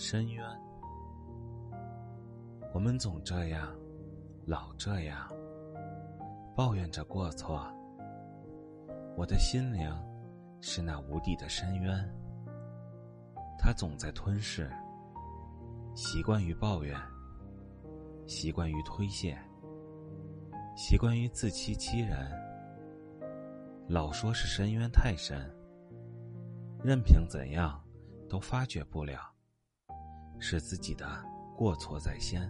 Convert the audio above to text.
深渊，我们总这样，老这样，抱怨着过错。我的心灵是那无底的深渊，它总在吞噬。习惯于抱怨，习惯于推卸，习惯于自欺欺人。老说是深渊太深，任凭怎样都发觉不了。是自己的过错在先。